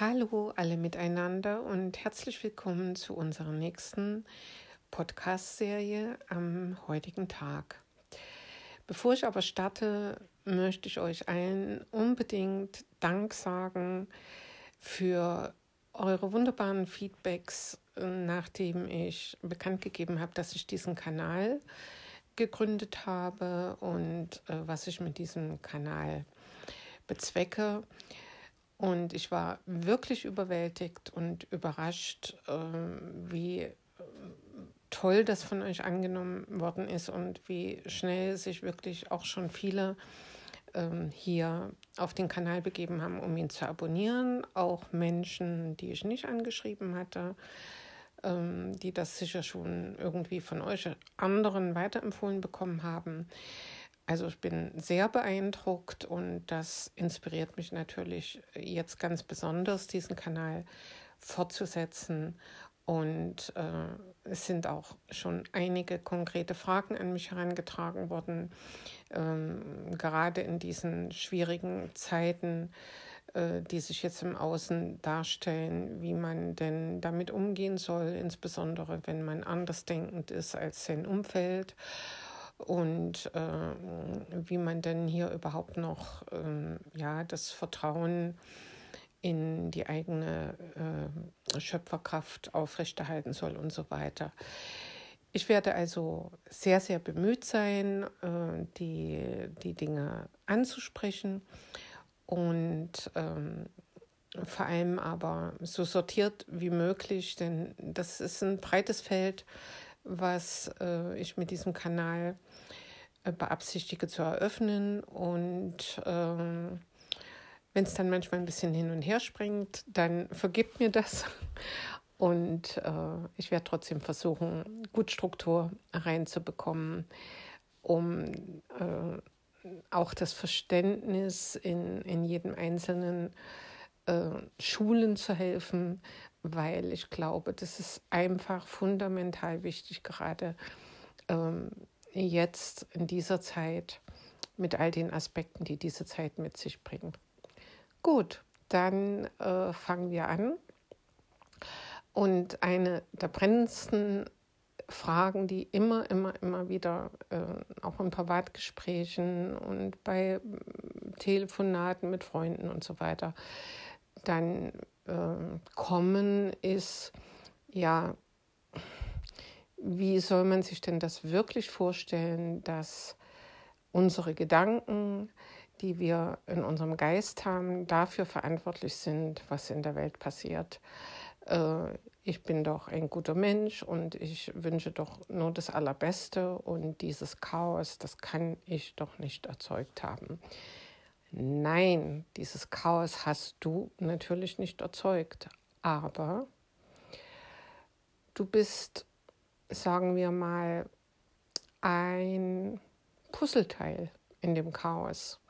Hallo alle miteinander und herzlich willkommen zu unserer nächsten Podcast-Serie am heutigen Tag. Bevor ich aber starte, möchte ich euch allen unbedingt Dank sagen für eure wunderbaren Feedbacks, nachdem ich bekannt gegeben habe, dass ich diesen Kanal gegründet habe und äh, was ich mit diesem Kanal bezwecke. Und ich war wirklich überwältigt und überrascht, ähm, wie äh, toll das von euch angenommen worden ist und wie schnell sich wirklich auch schon viele ähm, hier auf den Kanal begeben haben, um ihn zu abonnieren. Auch Menschen, die ich nicht angeschrieben hatte, ähm, die das sicher schon irgendwie von euch anderen weiterempfohlen bekommen haben. Also ich bin sehr beeindruckt und das inspiriert mich natürlich jetzt ganz besonders, diesen Kanal fortzusetzen. Und äh, es sind auch schon einige konkrete Fragen an mich herangetragen worden, ähm, gerade in diesen schwierigen Zeiten, äh, die sich jetzt im Außen darstellen, wie man denn damit umgehen soll, insbesondere wenn man andersdenkend ist als sein Umfeld und äh, wie man denn hier überhaupt noch äh, ja, das Vertrauen in die eigene äh, Schöpferkraft aufrechterhalten soll und so weiter. Ich werde also sehr, sehr bemüht sein, äh, die, die Dinge anzusprechen und ähm, vor allem aber so sortiert wie möglich, denn das ist ein breites Feld, was äh, ich mit diesem Kanal äh, beabsichtige zu eröffnen. Und ähm, wenn es dann manchmal ein bisschen hin und her springt, dann vergibt mir das. Und äh, ich werde trotzdem versuchen, gut Struktur reinzubekommen, um äh, auch das Verständnis in, in jedem einzelnen äh, Schulen zu helfen, weil ich glaube, das ist einfach fundamental wichtig, gerade ähm, jetzt in dieser Zeit mit all den Aspekten, die diese Zeit mit sich bringt. Gut, dann äh, fangen wir an. Und eine der brennendsten Fragen, die immer, immer, immer wieder äh, auch in Privatgesprächen und bei Telefonaten mit Freunden und so weiter dann äh, kommen, ist ja, wie soll man sich denn das wirklich vorstellen, dass unsere Gedanken, die wir in unserem Geist haben, dafür verantwortlich sind, was in der Welt passiert? Äh, ich bin doch ein guter Mensch und ich wünsche doch nur das Allerbeste und dieses Chaos, das kann ich doch nicht erzeugt haben. Nein, dieses Chaos hast du natürlich nicht erzeugt, aber du bist sagen wir mal, ein Puzzleteil in dem Chaos.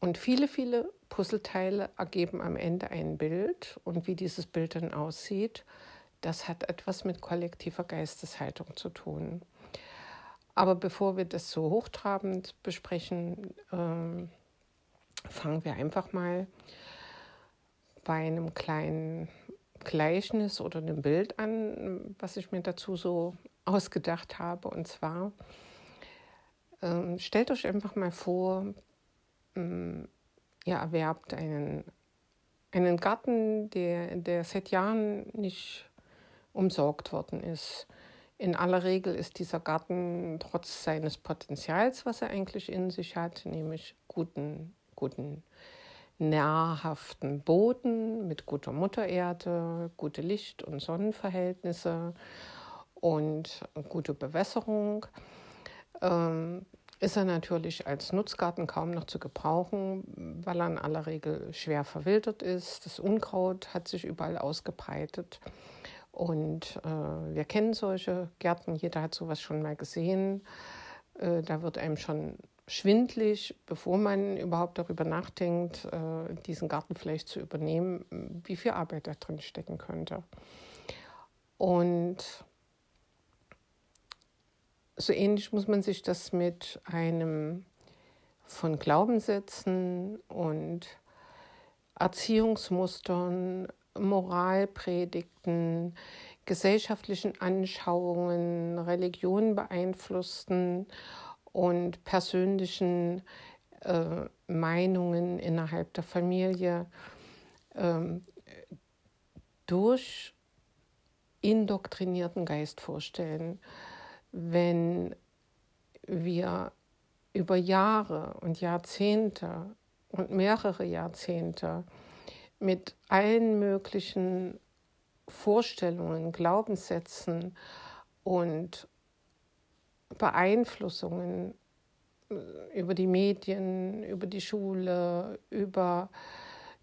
Und viele, viele Puzzleteile ergeben am Ende ein Bild. Und wie dieses Bild dann aussieht, das hat etwas mit kollektiver Geisteshaltung zu tun. Aber bevor wir das so hochtrabend besprechen, äh, fangen wir einfach mal bei einem kleinen Gleichnis oder einem Bild an, was ich mir dazu so ausgedacht habe. Und zwar, ähm, stellt euch einfach mal vor, ähm, ihr erwerbt einen, einen Garten, der, der seit Jahren nicht umsorgt worden ist. In aller Regel ist dieser Garten trotz seines Potenzials, was er eigentlich in sich hat, nämlich guten, guten nährhaften Boden mit guter Muttererde, gute Licht- und Sonnenverhältnisse und gute Bewässerung, ähm, ist er natürlich als Nutzgarten kaum noch zu gebrauchen, weil er in aller Regel schwer verwildert ist. Das Unkraut hat sich überall ausgebreitet. Und äh, wir kennen solche Gärten, jeder hat sowas schon mal gesehen. Äh, da wird einem schon schwindlig, bevor man überhaupt darüber nachdenkt, äh, diesen Garten vielleicht zu übernehmen, wie viel Arbeit da drin stecken könnte. Und so ähnlich muss man sich das mit einem von Glaubenssätzen und Erziehungsmustern, Moralpredigten, gesellschaftlichen Anschauungen, Religion beeinflussten und persönlichen äh, Meinungen innerhalb der Familie äh, durch indoktrinierten Geist vorstellen, wenn wir über Jahre und Jahrzehnte und mehrere Jahrzehnte mit allen möglichen Vorstellungen, Glaubenssätzen und Beeinflussungen äh, über die Medien, über die Schule, über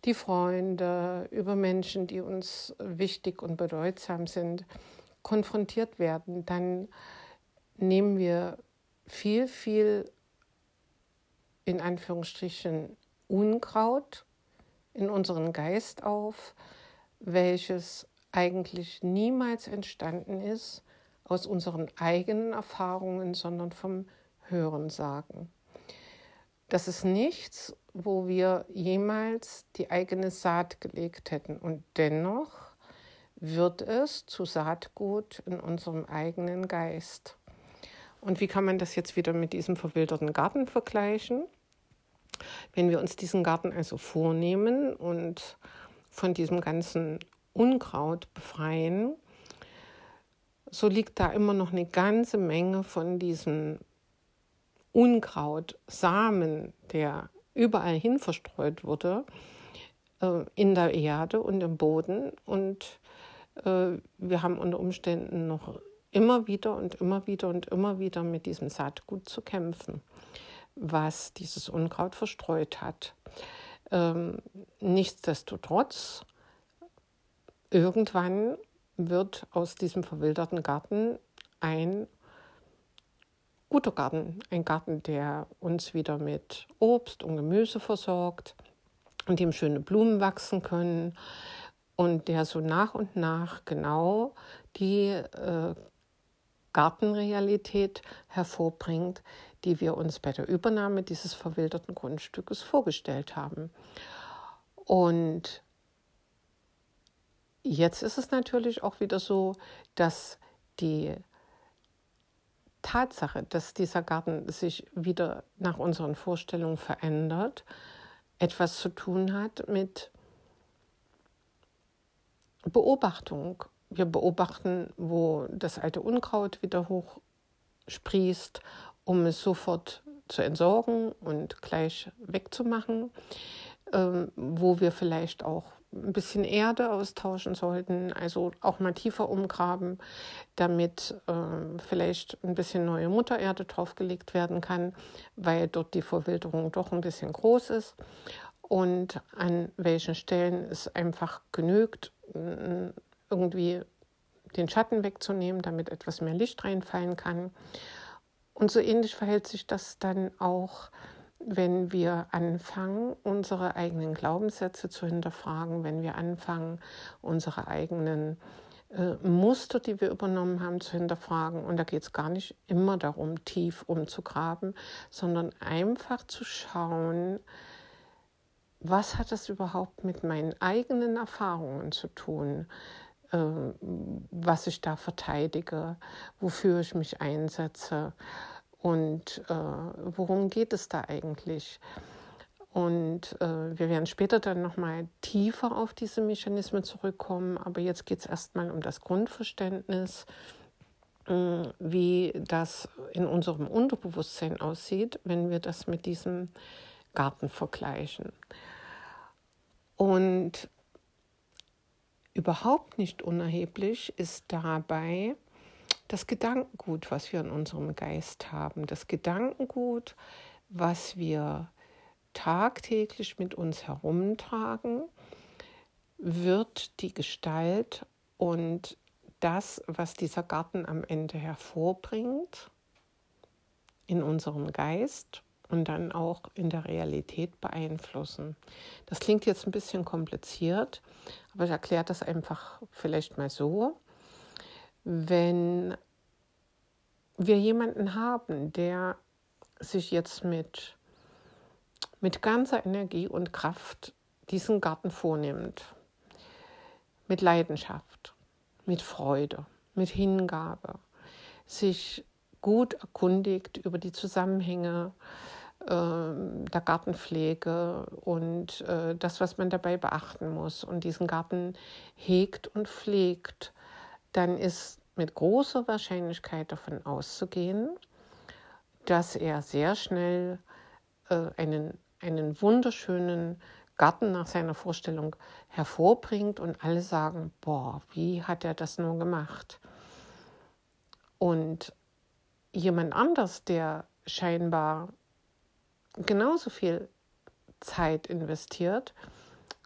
die Freunde, über Menschen, die uns wichtig und bedeutsam sind, konfrontiert werden, dann nehmen wir viel, viel in Anführungsstrichen Unkraut in unseren Geist auf, welches eigentlich niemals entstanden ist aus unseren eigenen Erfahrungen, sondern vom Hörensagen. Das ist nichts, wo wir jemals die eigene Saat gelegt hätten. Und dennoch wird es zu Saatgut in unserem eigenen Geist. Und wie kann man das jetzt wieder mit diesem verwilderten Garten vergleichen? Wenn wir uns diesen Garten also vornehmen und von diesem ganzen Unkraut befreien, so liegt da immer noch eine ganze Menge von diesem Unkraut, Samen, der überall hin verstreut wurde, äh, in der Erde und im Boden. Und äh, wir haben unter Umständen noch immer wieder und immer wieder und immer wieder mit diesem Saatgut zu kämpfen, was dieses Unkraut verstreut hat. Ähm, nichtsdestotrotz, irgendwann wird aus diesem verwilderten Garten ein guter Garten, ein Garten, der uns wieder mit Obst und Gemüse versorgt, in dem schöne Blumen wachsen können und der so nach und nach genau die äh, Gartenrealität hervorbringt, die wir uns bei der Übernahme dieses verwilderten Grundstückes vorgestellt haben. Und jetzt ist es natürlich auch wieder so, dass die Tatsache, dass dieser Garten sich wieder nach unseren Vorstellungen verändert, etwas zu tun hat mit Beobachtung. Wir beobachten, wo das alte Unkraut wieder hochsprießt, um es sofort zu entsorgen und gleich wegzumachen, ähm, wo wir vielleicht auch ein bisschen Erde austauschen sollten, also auch mal tiefer umgraben, damit äh, vielleicht ein bisschen neue Muttererde draufgelegt werden kann, weil dort die Verwilderung doch ein bisschen groß ist und an welchen Stellen es einfach genügt, irgendwie den Schatten wegzunehmen, damit etwas mehr Licht reinfallen kann. Und so ähnlich verhält sich das dann auch, wenn wir anfangen, unsere eigenen Glaubenssätze zu hinterfragen, wenn wir anfangen, unsere eigenen äh, Muster, die wir übernommen haben, zu hinterfragen. Und da geht es gar nicht immer darum, tief umzugraben, sondern einfach zu schauen, was hat das überhaupt mit meinen eigenen Erfahrungen zu tun? Ähm, was ich da verteidige, wofür ich mich einsetze und äh, worum geht es da eigentlich. Und äh, wir werden später dann nochmal tiefer auf diese Mechanismen zurückkommen, aber jetzt geht es erstmal um das Grundverständnis, äh, wie das in unserem Unterbewusstsein aussieht, wenn wir das mit diesem Garten vergleichen. Und Überhaupt nicht unerheblich ist dabei das Gedankengut, was wir in unserem Geist haben. Das Gedankengut, was wir tagtäglich mit uns herumtragen, wird die Gestalt und das, was dieser Garten am Ende hervorbringt, in unserem Geist und dann auch in der Realität beeinflussen. Das klingt jetzt ein bisschen kompliziert, aber ich erkläre das einfach vielleicht mal so. Wenn wir jemanden haben, der sich jetzt mit, mit ganzer Energie und Kraft diesen Garten vornimmt, mit Leidenschaft, mit Freude, mit Hingabe, sich gut erkundigt über die Zusammenhänge äh, der Gartenpflege und äh, das, was man dabei beachten muss und diesen Garten hegt und pflegt, dann ist mit großer Wahrscheinlichkeit davon auszugehen, dass er sehr schnell äh, einen, einen wunderschönen Garten nach seiner Vorstellung hervorbringt und alle sagen, boah, wie hat er das nur gemacht? Und jemand anders, der scheinbar genauso viel Zeit investiert,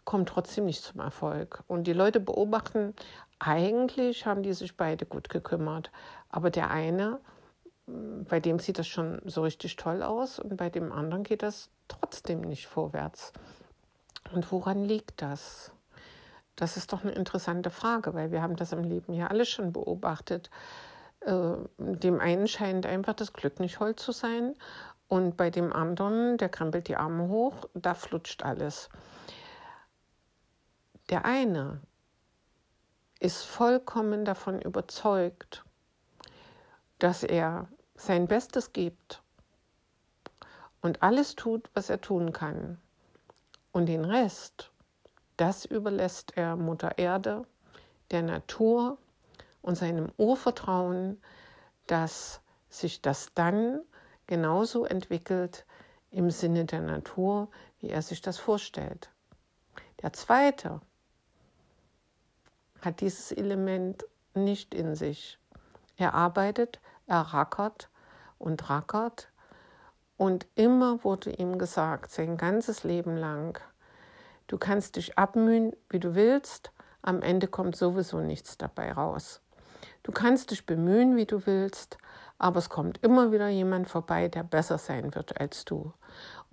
kommt trotzdem nicht zum Erfolg. Und die Leute beobachten, eigentlich haben die sich beide gut gekümmert, aber der eine bei dem sieht das schon so richtig toll aus und bei dem anderen geht das trotzdem nicht vorwärts. Und woran liegt das? Das ist doch eine interessante Frage, weil wir haben das im Leben ja alle schon beobachtet. Äh, dem einen scheint einfach das Glück nicht hold zu sein und bei dem anderen, der krempelt die Arme hoch, da flutscht alles. Der eine ist vollkommen davon überzeugt, dass er sein Bestes gibt und alles tut, was er tun kann. Und den Rest, das überlässt er Mutter Erde, der Natur und seinem Urvertrauen, dass sich das dann genauso entwickelt im Sinne der Natur, wie er sich das vorstellt. Der zweite hat dieses Element nicht in sich. Er arbeitet er rackert und rackert. Und immer wurde ihm gesagt, sein ganzes Leben lang, du kannst dich abmühen, wie du willst, am Ende kommt sowieso nichts dabei raus. Du kannst dich bemühen, wie du willst, aber es kommt immer wieder jemand vorbei, der besser sein wird als du.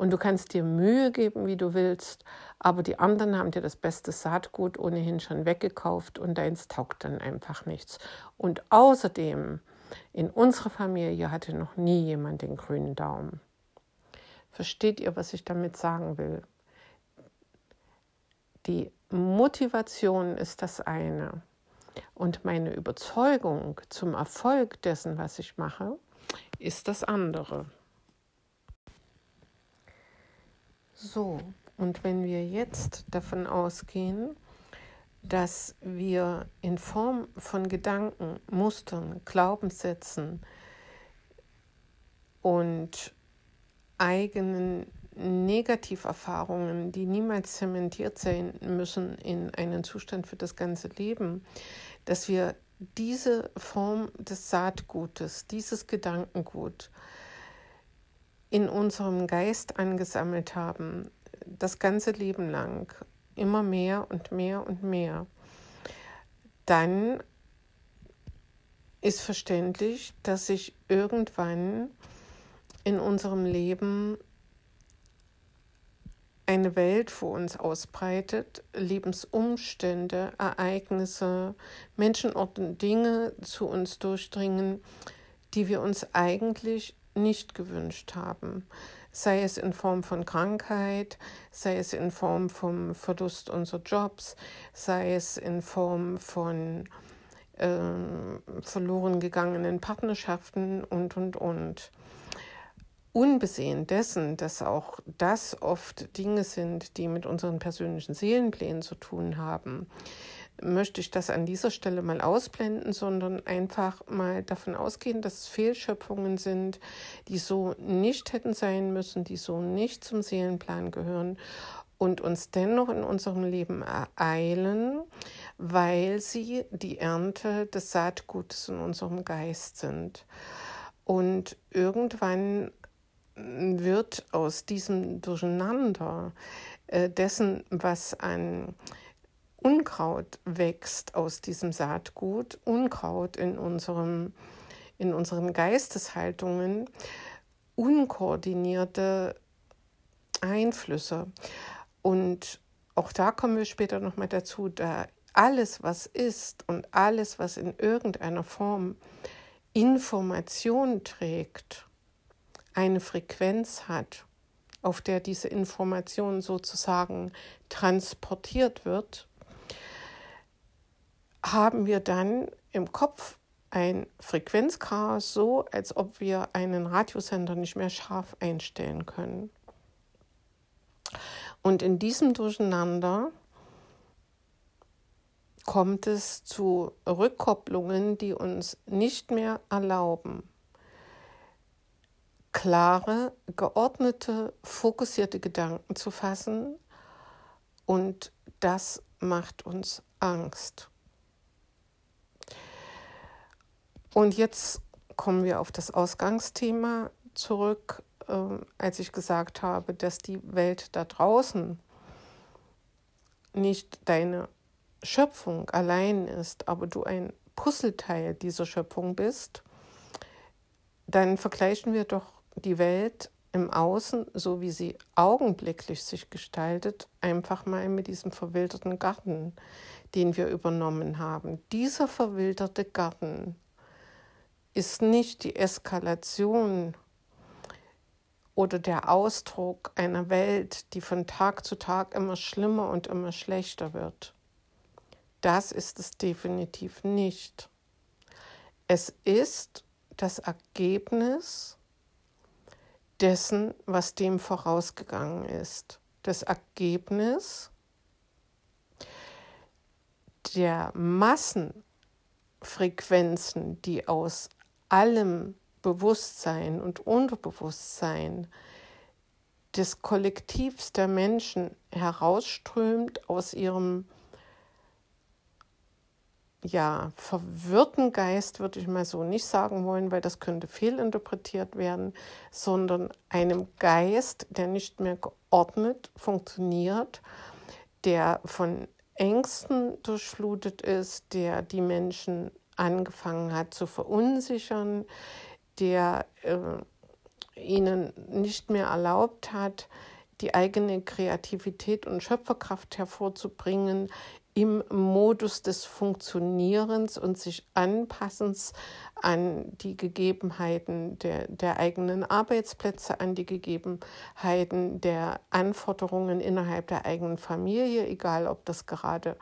Und du kannst dir Mühe geben, wie du willst, aber die anderen haben dir das beste Saatgut ohnehin schon weggekauft und deins taugt dann einfach nichts. Und außerdem in unserer Familie hatte noch nie jemand den grünen Daumen. Versteht ihr, was ich damit sagen will? Die Motivation ist das eine und meine Überzeugung zum Erfolg dessen, was ich mache, ist das andere. So, und wenn wir jetzt davon ausgehen, dass wir in Form von Gedanken, Mustern, Glaubenssätzen und eigenen Negativerfahrungen, die niemals zementiert sein müssen in einen Zustand für das ganze Leben, dass wir diese Form des Saatgutes, dieses Gedankengut in unserem Geist angesammelt haben, das ganze Leben lang immer mehr und mehr und mehr, dann ist verständlich, dass sich irgendwann in unserem Leben eine Welt vor uns ausbreitet, Lebensumstände, Ereignisse, Menschenorte, Dinge zu uns durchdringen, die wir uns eigentlich nicht gewünscht haben sei es in Form von Krankheit, sei es in Form vom Verlust unserer Jobs, sei es in Form von äh, verloren gegangenen Partnerschaften und, und, und. Unbesehen dessen, dass auch das oft Dinge sind, die mit unseren persönlichen Seelenplänen zu tun haben, möchte ich das an dieser Stelle mal ausblenden, sondern einfach mal davon ausgehen, dass es Fehlschöpfungen sind, die so nicht hätten sein müssen, die so nicht zum Seelenplan gehören und uns dennoch in unserem Leben ereilen, weil sie die Ernte des Saatgutes in unserem Geist sind. Und irgendwann wird aus diesem Durcheinander äh, dessen, was an Unkraut wächst aus diesem Saatgut, Unkraut in, unserem, in unseren Geisteshaltungen, unkoordinierte Einflüsse. Und auch da kommen wir später nochmal dazu, da alles, was ist und alles, was in irgendeiner Form Information trägt, eine Frequenz hat, auf der diese Information sozusagen transportiert wird, haben wir dann im Kopf ein Frequenzchaos, so als ob wir einen Radiosender nicht mehr scharf einstellen können. Und in diesem Durcheinander kommt es zu Rückkopplungen, die uns nicht mehr erlauben, klare, geordnete, fokussierte Gedanken zu fassen. Und das macht uns Angst. Und jetzt kommen wir auf das Ausgangsthema zurück, äh, als ich gesagt habe, dass die Welt da draußen nicht deine Schöpfung allein ist, aber du ein Puzzleteil dieser Schöpfung bist, dann vergleichen wir doch die Welt im Außen, so wie sie augenblicklich sich gestaltet, einfach mal mit diesem verwilderten Garten, den wir übernommen haben. Dieser verwilderte Garten ist nicht die Eskalation oder der Ausdruck einer Welt, die von Tag zu Tag immer schlimmer und immer schlechter wird. Das ist es definitiv nicht. Es ist das Ergebnis dessen, was dem vorausgegangen ist. Das Ergebnis der Massenfrequenzen, die aus allem Bewusstsein und Unterbewusstsein des Kollektivs der Menschen herausströmt aus ihrem ja, verwirrten Geist würde ich mal so nicht sagen wollen, weil das könnte fehlinterpretiert werden, sondern einem Geist, der nicht mehr geordnet funktioniert, der von Ängsten durchflutet ist, der die Menschen angefangen hat zu verunsichern, der äh, ihnen nicht mehr erlaubt hat, die eigene Kreativität und Schöpferkraft hervorzubringen, im Modus des Funktionierens und sich Anpassens an die Gegebenheiten der, der eigenen Arbeitsplätze, an die Gegebenheiten der Anforderungen innerhalb der eigenen Familie, egal ob das gerade äh,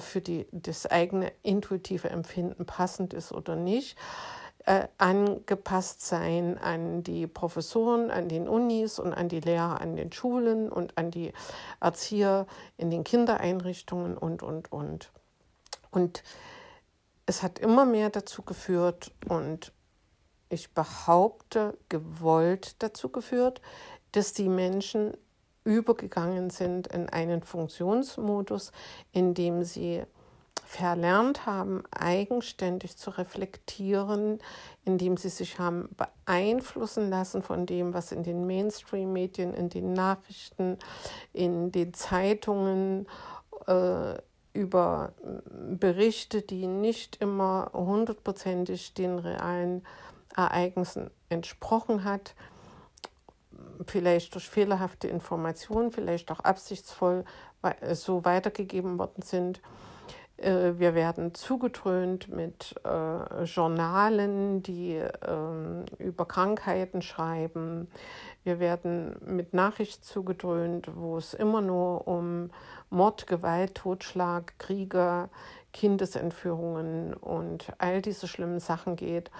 für die, das eigene intuitive Empfinden passend ist oder nicht äh, angepasst sein an die Professoren, an den Unis und an die Lehrer an den Schulen und an die Erzieher in den Kindereinrichtungen und, und, und. Und es hat immer mehr dazu geführt und ich behaupte, gewollt dazu geführt, dass die Menschen übergegangen sind in einen Funktionsmodus, in dem sie verlernt haben, eigenständig zu reflektieren, indem sie sich haben beeinflussen lassen von dem, was in den Mainstream-Medien, in den Nachrichten, in den Zeitungen äh, über Berichte, die nicht immer hundertprozentig den realen Ereignissen entsprochen hat, vielleicht durch fehlerhafte Informationen, vielleicht auch absichtsvoll so weitergegeben worden sind. Äh, wir werden zugetrönt mit äh, Journalen, die äh, über Krankheiten schreiben. Wir werden mit Nachrichten zugedröhnt, wo es immer nur um Mord, Gewalt, Totschlag, Kriege, Kindesentführungen und all diese schlimmen Sachen geht.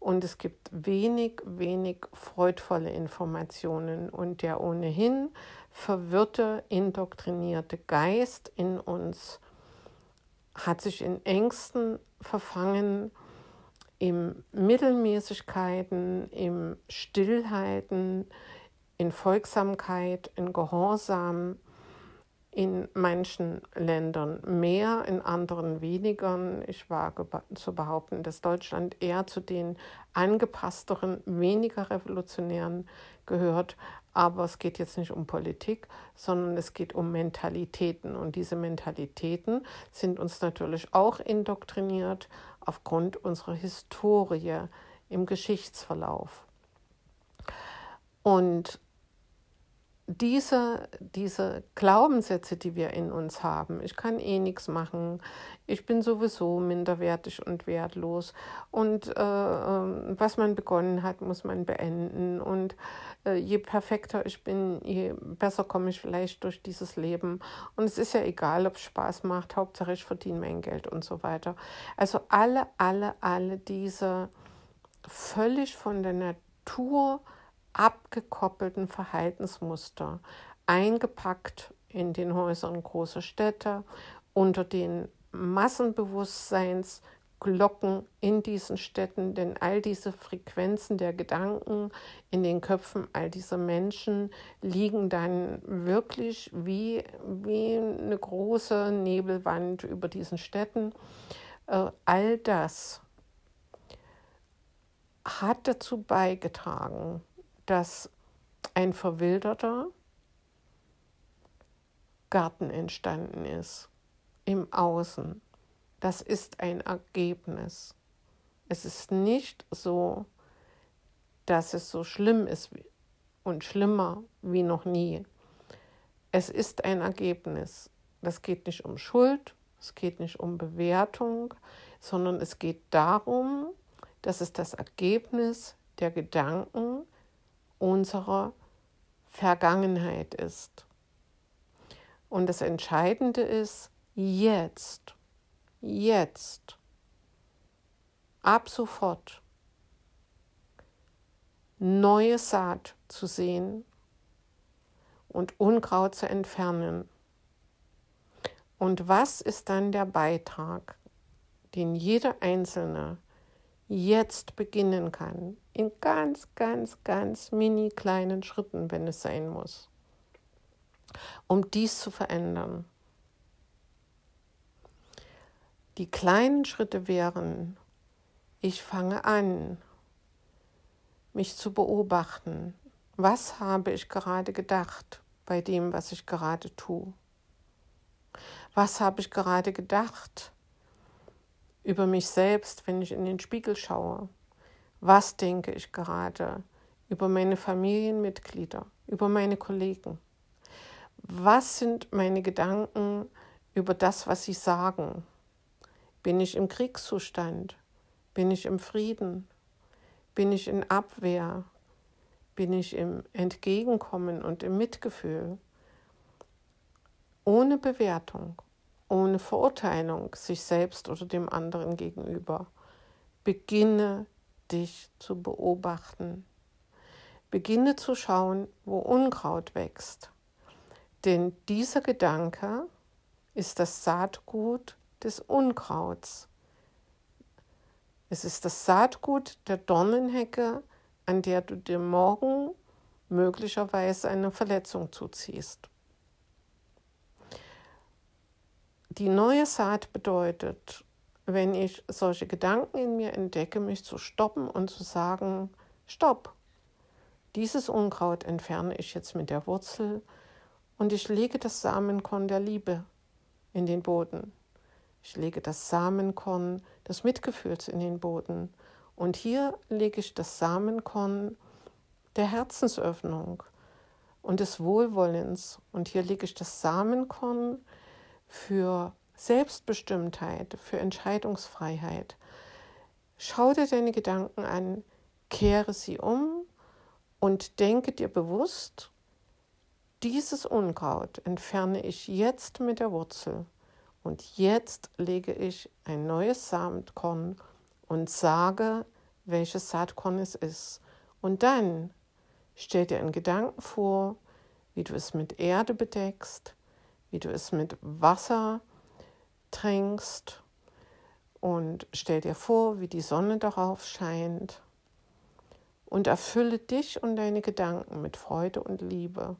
Und es gibt wenig, wenig freudvolle Informationen. Und der ohnehin verwirrte, indoktrinierte Geist in uns hat sich in Ängsten verfangen, in Mittelmäßigkeiten, in Stillheiten, in Folgsamkeit, in Gehorsam, in manchen Ländern mehr, in anderen weniger. Ich wage zu behaupten, dass Deutschland eher zu den angepassteren, weniger revolutionären gehört. Aber es geht jetzt nicht um Politik, sondern es geht um Mentalitäten. Und diese Mentalitäten sind uns natürlich auch indoktriniert aufgrund unserer Historie im Geschichtsverlauf. Und diese, diese Glaubenssätze, die wir in uns haben, ich kann eh nichts machen, ich bin sowieso minderwertig und wertlos und äh, ähm, was man begonnen hat, muss man beenden und äh, je perfekter ich bin, je besser komme ich vielleicht durch dieses Leben und es ist ja egal, ob es Spaß macht, Hauptsache ich verdiene mein Geld und so weiter. Also alle, alle, alle diese völlig von der Natur abgekoppelten Verhaltensmuster eingepackt in den Häusern großer Städte unter den Massenbewusstseinsglocken in diesen Städten, denn all diese Frequenzen der Gedanken in den Köpfen all dieser Menschen liegen dann wirklich wie, wie eine große Nebelwand über diesen Städten. Äh, all das hat dazu beigetragen, dass ein verwilderter Garten entstanden ist im Außen. Das ist ein Ergebnis. Es ist nicht so, dass es so schlimm ist und schlimmer wie noch nie. Es ist ein Ergebnis. Das geht nicht um Schuld, es geht nicht um Bewertung, sondern es geht darum, dass es das Ergebnis der Gedanken unserer Vergangenheit ist. Und das Entscheidende ist, jetzt, jetzt, ab sofort neue Saat zu sehen und Unkraut zu entfernen. Und was ist dann der Beitrag, den jeder Einzelne jetzt beginnen kann, in ganz, ganz, ganz mini kleinen Schritten, wenn es sein muss, um dies zu verändern. Die kleinen Schritte wären, ich fange an, mich zu beobachten. Was habe ich gerade gedacht bei dem, was ich gerade tue? Was habe ich gerade gedacht über mich selbst, wenn ich in den Spiegel schaue. Was denke ich gerade über meine Familienmitglieder, über meine Kollegen? Was sind meine Gedanken über das, was sie sagen? Bin ich im Kriegszustand? Bin ich im Frieden? Bin ich in Abwehr? Bin ich im Entgegenkommen und im Mitgefühl? Ohne Bewertung, ohne Verurteilung sich selbst oder dem anderen gegenüber. Beginne dich zu beobachten. Beginne zu schauen, wo Unkraut wächst. Denn dieser Gedanke ist das Saatgut des Unkrauts. Es ist das Saatgut der Dornenhecke, an der du dir morgen möglicherweise eine Verletzung zuziehst. Die neue Saat bedeutet, wenn ich solche Gedanken in mir entdecke, mich zu stoppen und zu sagen, stopp, dieses Unkraut entferne ich jetzt mit der Wurzel und ich lege das Samenkorn der Liebe in den Boden. Ich lege das Samenkorn des Mitgefühls in den Boden. Und hier lege ich das Samenkorn der Herzensöffnung und des Wohlwollens. Und hier lege ich das Samenkorn für Selbstbestimmtheit, für Entscheidungsfreiheit. Schau dir deine Gedanken an, kehre sie um und denke dir bewusst, dieses Unkraut entferne ich jetzt mit der Wurzel und jetzt lege ich ein neues Saatkorn und sage, welches Saatkorn es ist. Und dann stell dir einen Gedanken vor, wie du es mit Erde bedeckst, wie du es mit Wasser trinkst und stell dir vor, wie die Sonne darauf scheint und erfülle dich und deine Gedanken mit Freude und Liebe.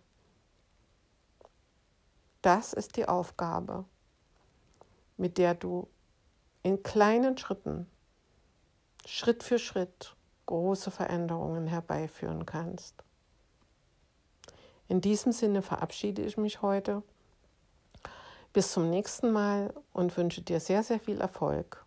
Das ist die Aufgabe, mit der du in kleinen Schritten, Schritt für Schritt, große Veränderungen herbeiführen kannst. In diesem Sinne verabschiede ich mich heute bis zum nächsten Mal und wünsche dir sehr, sehr viel Erfolg.